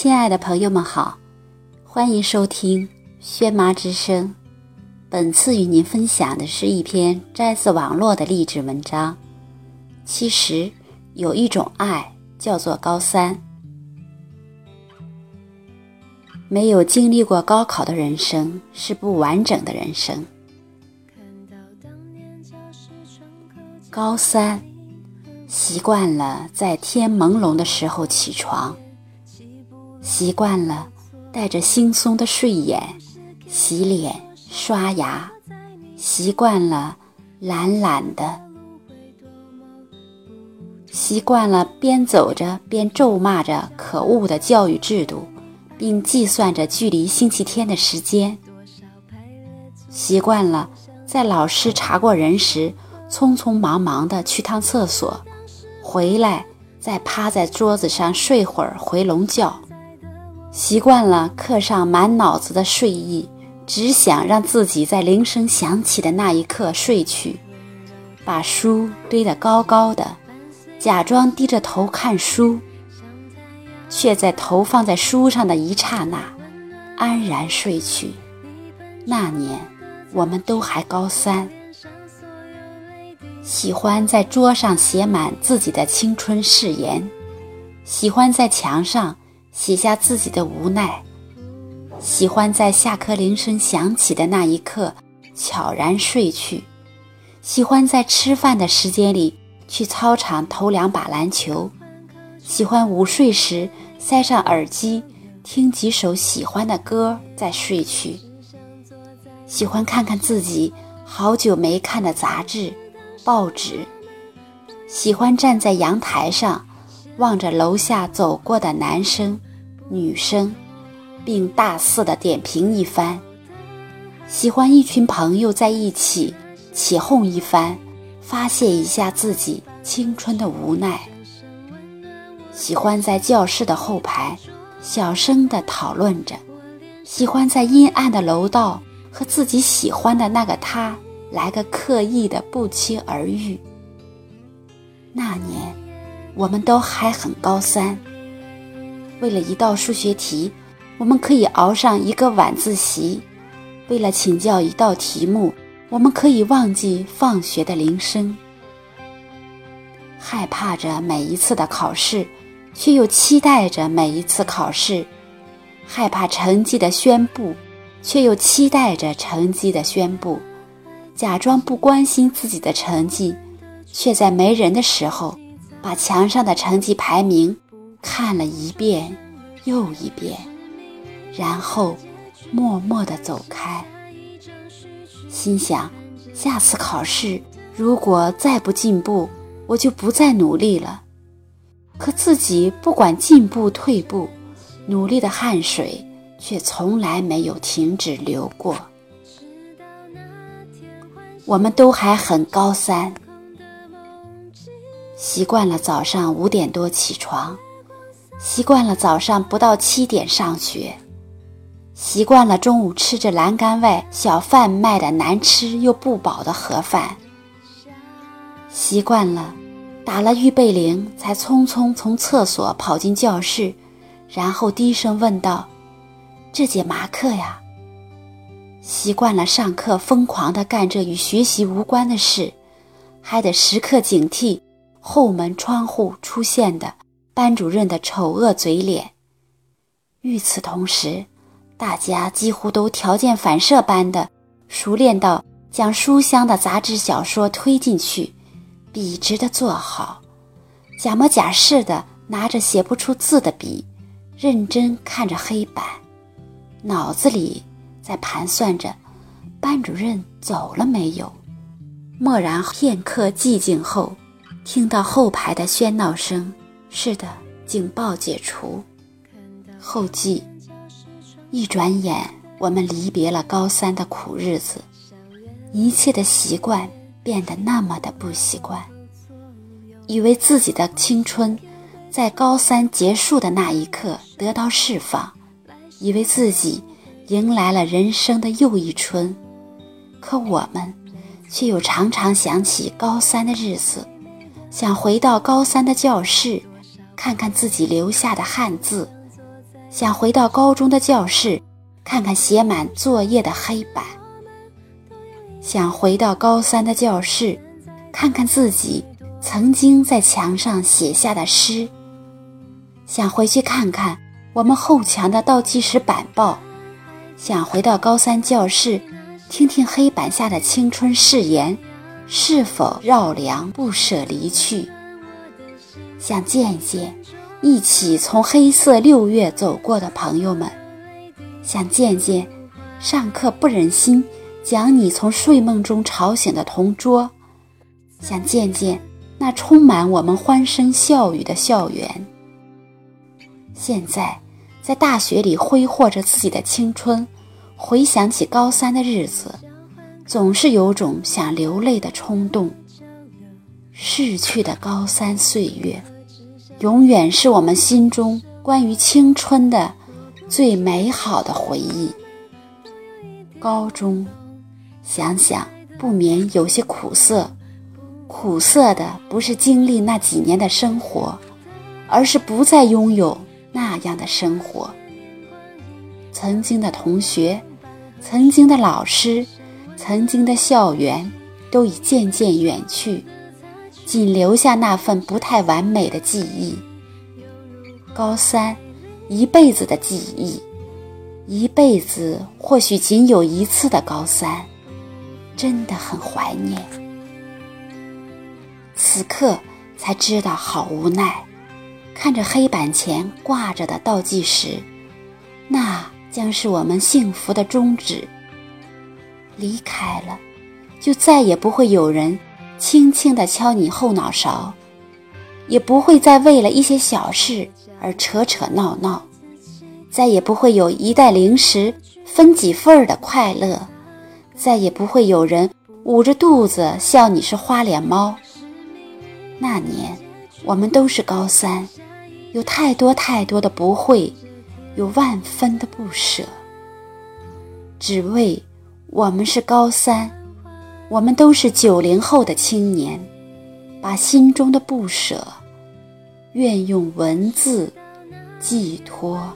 亲爱的朋友们好，欢迎收听轩妈之声。本次与您分享的是一篇摘自网络的励志文章。其实有一种爱叫做高三。没有经历过高考的人生是不完整的人生。高三，习惯了在天朦胧的时候起床，习惯了带着惺忪的睡眼洗脸刷牙，习惯了懒懒的，习惯了边走着边咒骂着可恶的教育制度。并计算着距离星期天的时间，习惯了在老师查过人时，匆匆忙忙的去趟厕所，回来再趴在桌子上睡会儿回笼觉，习惯了课上满脑子的睡意，只想让自己在铃声响起的那一刻睡去，把书堆得高高的，假装低着头看书。却在头放在书上的一刹那，安然睡去。那年，我们都还高三，喜欢在桌上写满自己的青春誓言，喜欢在墙上写下自己的无奈，喜欢在下课铃声响起的那一刻悄然睡去，喜欢在吃饭的时间里去操场投两把篮球。喜欢午睡时塞上耳机，听几首喜欢的歌再睡去。喜欢看看自己好久没看的杂志、报纸。喜欢站在阳台上，望着楼下走过的男生、女生，并大肆的点评一番。喜欢一群朋友在一起起哄一番，发泄一下自己青春的无奈。喜欢在教室的后排，小声的讨论着；喜欢在阴暗的楼道和自己喜欢的那个他来个刻意的不期而遇。那年，我们都还很高三。为了一道数学题，我们可以熬上一个晚自习；为了请教一道题目，我们可以忘记放学的铃声。害怕着每一次的考试。却又期待着每一次考试，害怕成绩的宣布，却又期待着成绩的宣布，假装不关心自己的成绩，却在没人的时候，把墙上的成绩排名看了一遍又一遍，然后默默地走开，心想：下次考试如果再不进步，我就不再努力了。可自己不管进步退步，努力的汗水却从来没有停止流过。我们都还很高三，习惯了早上五点多起床，习惯了早上不到七点上学，习惯了中午吃着栏杆外小贩卖的难吃又不饱的盒饭，习惯了。打了预备铃，才匆匆从厕所跑进教室，然后低声问道：“这节嘛课呀？”习惯了上课疯狂地干这与学习无关的事，还得时刻警惕后门窗户出现的班主任的丑恶嘴脸。与此同时，大家几乎都条件反射般的熟练到将书香的杂志小说推进去。笔直的坐好，假模假式的拿着写不出字的笔，认真看着黑板，脑子里在盘算着班主任走了没有。默然片刻寂静后，听到后排的喧闹声，是的，警报解除。后记：一转眼，我们离别了高三的苦日子，一切的习惯。变得那么的不习惯，以为自己的青春在高三结束的那一刻得到释放，以为自己迎来了人生的又一春，可我们却又常常想起高三的日子，想回到高三的教室，看看自己留下的汉字，想回到高中的教室，看看写满作业的黑板；想回到高三的教室，看看自己曾经在墙上写下的诗；想回去看看我们后墙的倒计时板报；想回到高三教室，听听黑板下的青春誓言是否绕梁不舍离去。想见见一起从黑色六月走过的朋友们，想见见上课不忍心将你从睡梦中吵醒的同桌，想见见那充满我们欢声笑语的校园。现在在大学里挥霍着自己的青春，回想起高三的日子，总是有种想流泪的冲动。逝去的高三岁月，永远是我们心中关于青春的最美好的回忆。高中，想想不免有些苦涩。苦涩的不是经历那几年的生活，而是不再拥有那样的生活。曾经的同学，曾经的老师，曾经的校园，都已渐渐远去。仅留下那份不太完美的记忆。高三，一辈子的记忆，一辈子或许仅有一次的高三，真的很怀念。此刻才知道好无奈，看着黑板前挂着的倒计时，那将是我们幸福的终止。离开了，就再也不会有人。轻轻地敲你后脑勺，也不会再为了一些小事而扯扯闹闹，再也不会有一袋零食分几份儿的快乐，再也不会有人捂着肚子笑你是花脸猫。那年，我们都是高三，有太多太多的不会，有万分的不舍，只为我们是高三。我们都是九零后的青年，把心中的不舍，愿用文字寄托。